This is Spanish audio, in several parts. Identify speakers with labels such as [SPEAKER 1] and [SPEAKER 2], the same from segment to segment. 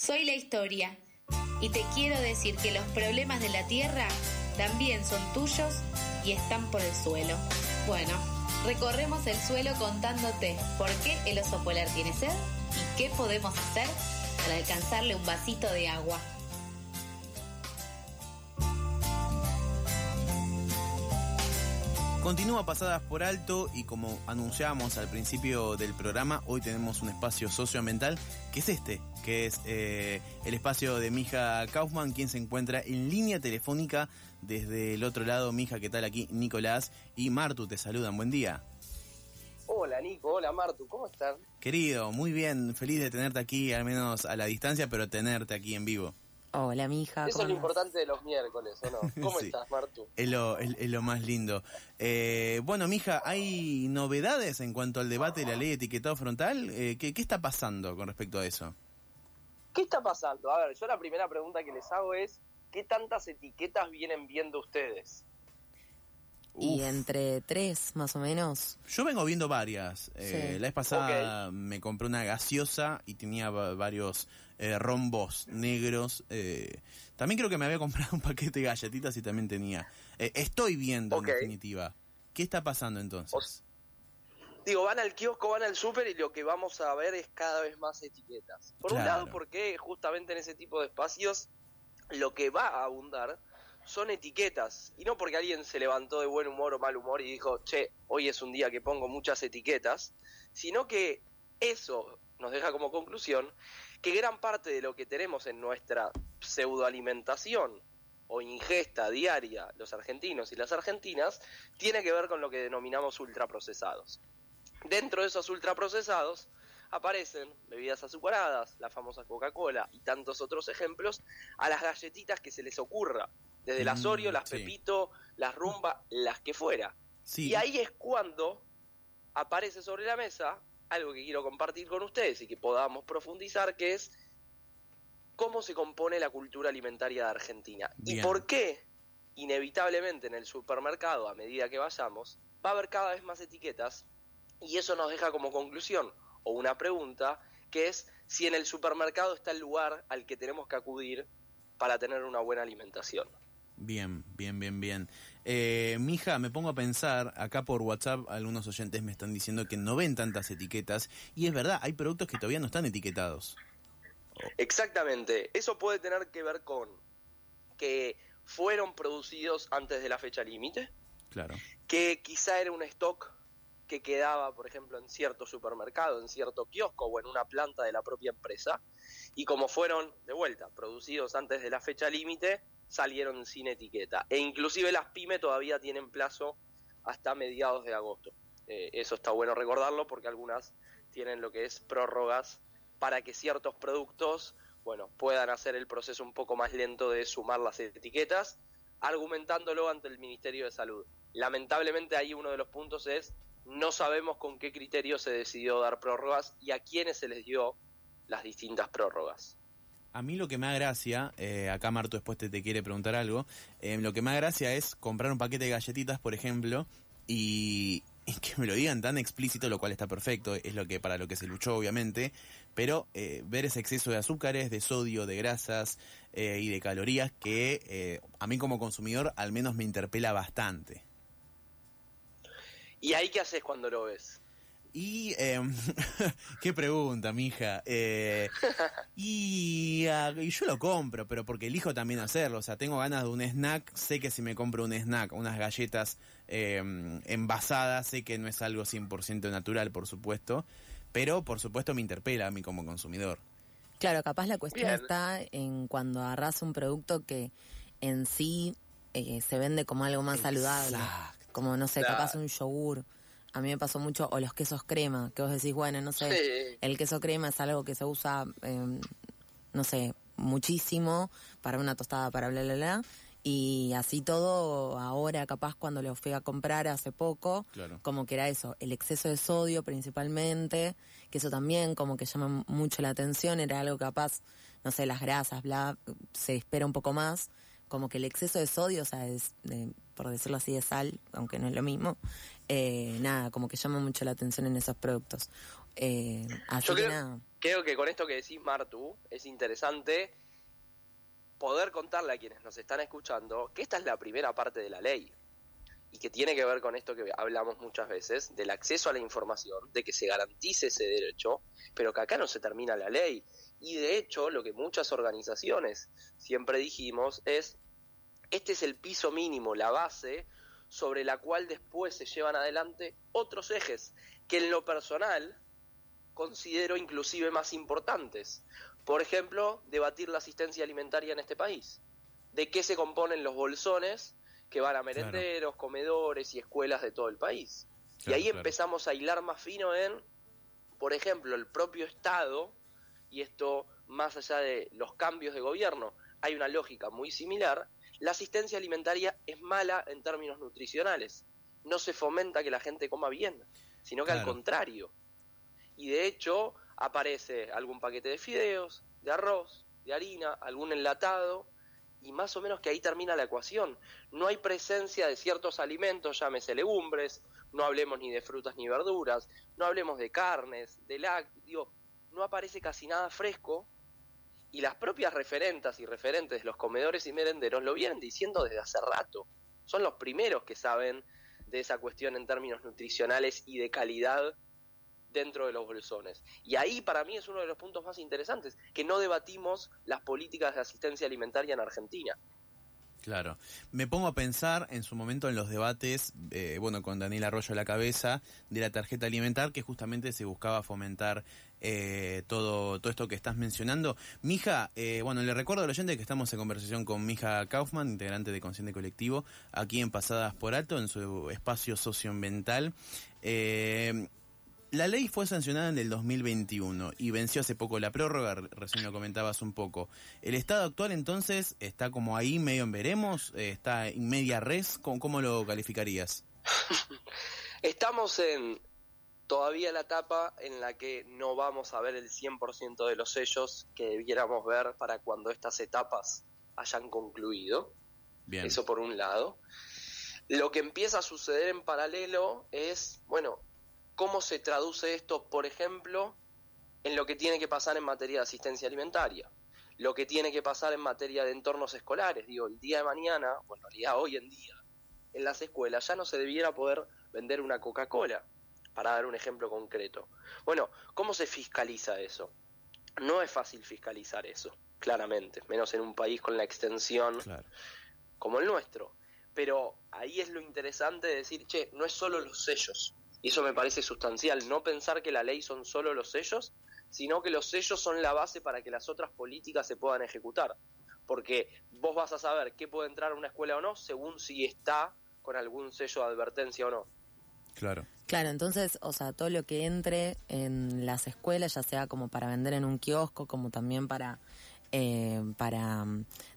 [SPEAKER 1] Soy la historia y te quiero decir que los problemas de la tierra también son tuyos y están por el suelo. Bueno, recorremos el suelo contándote por qué el oso polar tiene sed y qué podemos hacer para alcanzarle un vasito de agua.
[SPEAKER 2] Continúa pasadas por alto y como anunciábamos al principio del programa, hoy tenemos un espacio socioambiental que es este, que es eh, el espacio de Mija Kaufman, quien se encuentra en línea telefónica desde el otro lado. Mija, ¿qué tal aquí? Nicolás y Martu te saludan. Buen día.
[SPEAKER 3] Hola Nico, hola Martu, ¿cómo están?
[SPEAKER 2] Querido, muy bien, feliz de tenerte aquí, al menos a la distancia, pero tenerte aquí en vivo.
[SPEAKER 4] Hola, mija.
[SPEAKER 3] Eso es lo importante de los miércoles, ¿o no? ¿Cómo estás, Martu?
[SPEAKER 2] Es lo, es, lo más lindo. Eh, bueno, mija, ¿hay novedades en cuanto al debate de la ley de etiquetado frontal? Eh, ¿qué, ¿Qué está pasando con respecto a eso?
[SPEAKER 3] ¿Qué está pasando? A ver, yo la primera pregunta que les hago es, ¿qué tantas etiquetas vienen viendo ustedes?
[SPEAKER 4] Y entre tres, más o menos.
[SPEAKER 2] Yo vengo viendo varias. Eh, la vez pasada me compré una gaseosa y tenía varios eh, rombos negros. Eh, también creo que me había comprado un paquete de galletitas y también tenía. estoy viendo, en definitiva. ¿Qué está pasando entonces?
[SPEAKER 3] Digo, van al kiosco, van al súper y lo que vamos a ver es cada vez más etiquetas. Por un lado, porque justamente en ese tipo de espacios lo que va a abundar son etiquetas. Y no porque alguien se levantó de buen humor o mal humor y dijo, che, hoy es un día que pongo muchas etiquetas, sino que eso nos deja como conclusión que gran parte de lo que tenemos en nuestra pseudoalimentación o ingesta diaria los argentinos y las argentinas tiene que ver con lo que denominamos ultraprocesados. Dentro de esos ultraprocesados aparecen bebidas azucaradas, la famosa Coca-Cola y tantos otros ejemplos, a las galletitas que se les ocurra desde las Oreo, mm, las Pepito, las Rumba, las que fuera. Y ahí es cuando aparece sobre la mesa algo que quiero compartir con ustedes y que podamos profundizar, que es cómo se compone la cultura alimentaria de Argentina. Y por qué, inevitablemente en el supermercado, a medida que vayamos, va a haber cada vez más etiquetas y eso nos deja como conclusión o una pregunta, que es si en el supermercado está el lugar al que tenemos que acudir para tener una buena alimentación.
[SPEAKER 2] Bien, bien, bien, bien. Eh, mija, me pongo a pensar, acá por WhatsApp algunos oyentes me están diciendo que no ven tantas etiquetas y es verdad, hay productos que todavía no están etiquetados.
[SPEAKER 3] Exactamente, eso puede tener que ver con que fueron producidos antes de la fecha límite.
[SPEAKER 2] Claro.
[SPEAKER 3] Que quizá era un stock que quedaba, por ejemplo, en cierto supermercado, en cierto kiosco o en una planta de la propia empresa. Y como fueron, de vuelta, producidos antes de la fecha límite, salieron sin etiqueta. E inclusive las pyme todavía tienen plazo hasta mediados de agosto. Eh, eso está bueno recordarlo porque algunas tienen lo que es prórrogas para que ciertos productos, bueno, puedan hacer el proceso un poco más lento de sumar las etiquetas, argumentándolo ante el Ministerio de Salud. Lamentablemente ahí uno de los puntos es no sabemos con qué criterio se decidió dar prórrogas y a quiénes se les dio las distintas prórrogas.
[SPEAKER 2] A mí lo que me da gracia, eh, acá Marto después te, quiere preguntar algo, eh, lo que me da gracia es comprar un paquete de galletitas, por ejemplo, y, que me lo digan tan explícito, lo cual está perfecto, es lo que para lo que se luchó obviamente, pero eh, ver ese exceso de azúcares, de sodio, de grasas y de calorías que a mí como consumidor al menos me interpela bastante.
[SPEAKER 3] ¿Y ahí qué haces cuando lo ves?
[SPEAKER 2] Y em, qué pregunta, mija. Eh, y, ah, y, yo lo compro, pero porque elijo también hacerlo. O sea, tengo ganas de un snack. Sé que si me compro un snack, unas galletas em, envasadas, sé que no es algo 100% natural, por supuesto. Pero por supuesto me interpela a mí como consumidor.
[SPEAKER 4] Claro, capaz la cuestión está en cuando agarras un producto que en sí eh, se vende como algo más saludable. Como, no sé, capaz un yogur. A mí me pasó mucho, o los quesos crema, que vos decís, bueno, no sé, el queso crema es algo que se usa, em, no sé, muchísimo para una tostada, para bla, bla, bla. Y así todo, ahora capaz cuando lo fui a comprar hace poco, como que era eso, el exceso de sodio principalmente, que eso también como que llama mucho la atención, era algo capaz, no sé, las grasas, bla, se espera un poco más, como que el exceso de sodio, o sea, es por decirlo así, de sal, aunque no es lo mismo, eh, nada, como que llama mucho la atención en esos productos. Eh, así
[SPEAKER 3] Yo
[SPEAKER 4] que
[SPEAKER 3] creo,
[SPEAKER 4] nada.
[SPEAKER 3] creo que con esto que decís, Martu, es interesante poder contarle a quienes nos están escuchando que esta es la primera parte de la ley y que tiene que ver con esto que hablamos muchas veces, del acceso a la información, de que se garantice ese derecho, pero que acá no se termina la ley. Y de hecho, lo que muchas organizaciones siempre dijimos es, este es el piso mínimo, la base sobre la cual después se llevan adelante otros ejes, que en lo personal considero inclusive más importantes. Por ejemplo, debatir la asistencia alimentaria en este país. ¿De qué se componen los bolsones que van a merenderos, comedores y escuelas de todo el país?
[SPEAKER 2] Claro,
[SPEAKER 3] y ahí
[SPEAKER 2] claro.
[SPEAKER 3] empezamos a hilar más fino en, por ejemplo, el propio Estado, y esto más allá de los cambios de gobierno, hay una lógica muy similar, la asistencia alimentaria es mala en términos nutricionales. No se fomenta que la gente coma bien, sino que al contrario. Y de hecho aparece algún paquete de fideos, de arroz, de harina, algún enlatado, y más o menos que ahí termina la ecuación. No hay presencia de ciertos alimentos, llámese legumbres, no hablemos ni de frutas ni verduras, no hablemos de carnes, de lácteos, no aparece casi nada fresco, y las propias referentas y referentes de los comedores y merenderos lo vienen diciendo desde hace rato. Son los primeros que saben de esa cuestión en términos nutricionales y de calidad dentro de los bolsones. Y ahí para mí es uno de los puntos más interesantes, que no debatimos las políticas de asistencia alimentaria en Argentina.
[SPEAKER 2] Claro. Me pongo a pensar en su momento en los debates, eh, bueno, con Daniel Arroyo a la cabeza, de la tarjeta alimentar, que justamente se buscaba fomentar eh, todo, todo esto que estás mencionando. Mija, eh, bueno, le recuerdo al oyente que estamos en conversación con Mija Kaufman, integrante de Consciente Colectivo, aquí en Pasadas por Alto, en su espacio socioambiental. Eh, la ley fue sancionada en el 2021 y venció hace poco la prórroga, re- recién lo comentabas un poco. ¿El estado actual entonces está como ahí medio en veremos? Eh, ¿Está en media res? ¿Cómo, cómo lo calificarías?
[SPEAKER 3] Estamos en todavía la etapa en la que no vamos a ver el 100% de los sellos que debiéramos ver para cuando estas etapas hayan concluido.
[SPEAKER 2] Bien.
[SPEAKER 3] Eso por un lado. Lo que empieza a suceder en paralelo es, bueno, cómo se traduce esto, por ejemplo, en lo que tiene que pasar en materia de asistencia alimentaria, lo que tiene que pasar en materia de entornos escolares. Digo, el día de mañana, o en realidad hoy en día, en las escuelas ya no se debiera poder vender una Coca-Cola, para dar un ejemplo concreto. Bueno, ¿cómo se fiscaliza eso? No es fácil fiscalizar eso, claramente, menos en un país con la extensión
[SPEAKER 2] Claro.
[SPEAKER 3] como el nuestro. Pero ahí es lo interesante de decir, che, no es solo los sellos. Y eso me parece sustancial, no pensar que la ley son solo los sellos, sino que los sellos son la base para que las otras políticas se puedan ejecutar. Porque vos vas a saber qué puede entrar a una escuela o no según si está con algún sello de advertencia o no.
[SPEAKER 2] Claro.
[SPEAKER 4] Claro, entonces, o sea, todo lo que entre en las escuelas, ya sea como para vender en un kiosco, como también para, eh, para,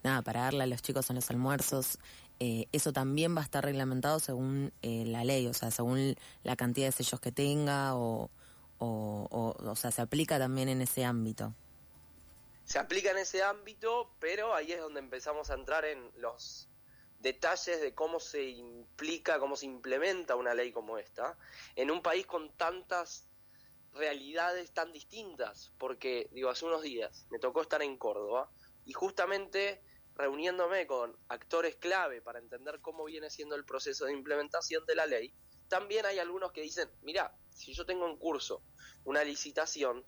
[SPEAKER 4] nada, para darle a los chicos en los almuerzos, eh, eso también va a estar reglamentado según eh, la ley, o sea, según la cantidad de sellos que tenga, o, o, o, o sea, se aplica también en ese ámbito.
[SPEAKER 3] se aplica en ese ámbito, pero ahí es donde empezamos a entrar en los detalles de cómo se implica, cómo se implementa una ley como esta, en un país con tantas realidades tan distintas, porque, digo, hace unos días me tocó estar en Córdoba y justamente reuniéndome con actores clave para entender cómo viene siendo el proceso de implementación de la ley, también hay algunos que dicen, mira, si yo tengo en curso una licitación,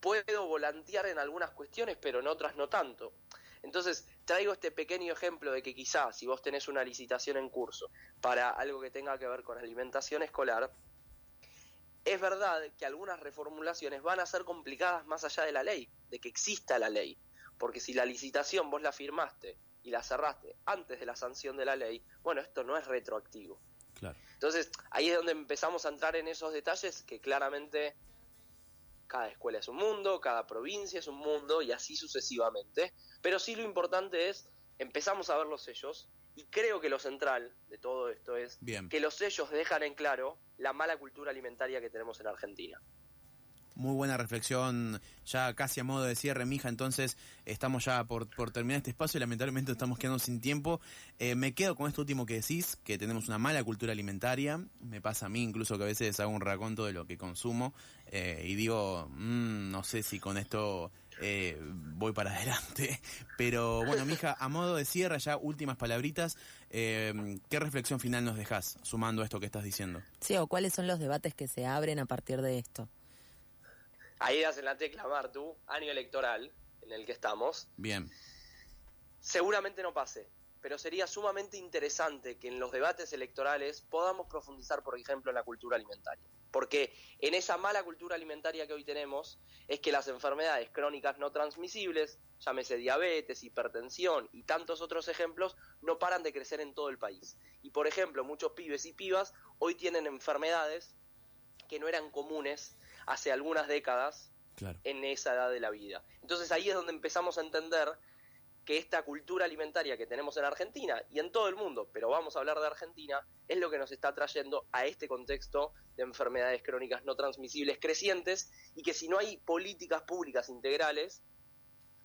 [SPEAKER 3] puedo volantear en algunas cuestiones, pero en otras no tanto. Entonces, traigo este pequeño ejemplo de que quizás si vos tenés una licitación en curso para algo que tenga que ver con alimentación escolar, es verdad que algunas reformulaciones van a ser complicadas más allá de la ley, de que exista la ley. Porque si la licitación vos la firmaste y la cerraste antes de la sanción de la ley, bueno, esto no es retroactivo.
[SPEAKER 2] Claro.
[SPEAKER 3] Entonces, ahí es donde empezamos a entrar en esos detalles que claramente cada escuela es un mundo, cada provincia es un mundo y así sucesivamente. Pero sí lo importante es, empezamos a ver los sellos y creo que lo central de todo esto es
[SPEAKER 2] Bien.
[SPEAKER 3] que los sellos dejan en claro la mala cultura alimentaria que tenemos en Argentina.
[SPEAKER 2] Muy buena reflexión, ya casi a modo de cierre, mija. Entonces, estamos ya por, terminar este espacio y lamentablemente estamos quedando sin tiempo. Eh, me quedo con esto último que decís, que tenemos una mala cultura alimentaria. Me pasa a mí incluso que a veces hago un raconto de lo que consumo eh, y digo, mm, no sé si con esto eh, voy para adelante. Pero bueno, mija, a modo de cierre, ya últimas palabritas, ¿qué reflexión final nos dejas sumando a esto que estás diciendo?
[SPEAKER 4] Sí, o cuáles son los debates que se abren a partir de esto.
[SPEAKER 3] Ahí das en la tecla, Martu, año electoral en el que estamos.
[SPEAKER 2] Bien.
[SPEAKER 3] Seguramente no pase, pero sería sumamente interesante que en los debates electorales podamos profundizar, por ejemplo, en la cultura alimentaria. Porque en esa mala cultura alimentaria que hoy tenemos es que las enfermedades crónicas no transmisibles, llámese diabetes, hipertensión y tantos otros ejemplos, no paran de crecer en todo el país. Y por ejemplo, muchos pibes y pibas hoy tienen enfermedades que no eran comunes hace algunas décadas en esa edad de la vida. Entonces ahí es donde empezamos a entender que esta cultura alimentaria que tenemos en Argentina y en todo el mundo, pero vamos a hablar de Argentina, es lo que nos está trayendo a este contexto de enfermedades crónicas no transmisibles crecientes y que si no hay políticas públicas integrales,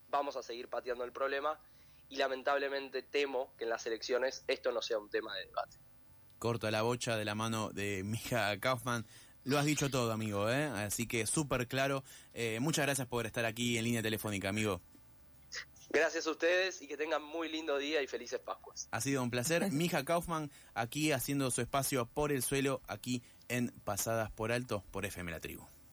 [SPEAKER 3] vamos a seguir pateando el problema y lamentablemente temo que en las elecciones esto no sea un tema de debate.
[SPEAKER 2] Corta la bocha de la mano de Mija Kaufman. Lo has dicho todo, amigo, ¿eh? Así que súper claro. Eh, muchas gracias por estar aquí en línea telefónica, amigo.
[SPEAKER 3] Gracias a ustedes y que tengan muy lindo día y felices Pascuas.
[SPEAKER 2] Ha sido un placer. Mija Kaufman aquí haciendo su espacio por el suelo, aquí en Pasadas por Alto por FM La Tribu.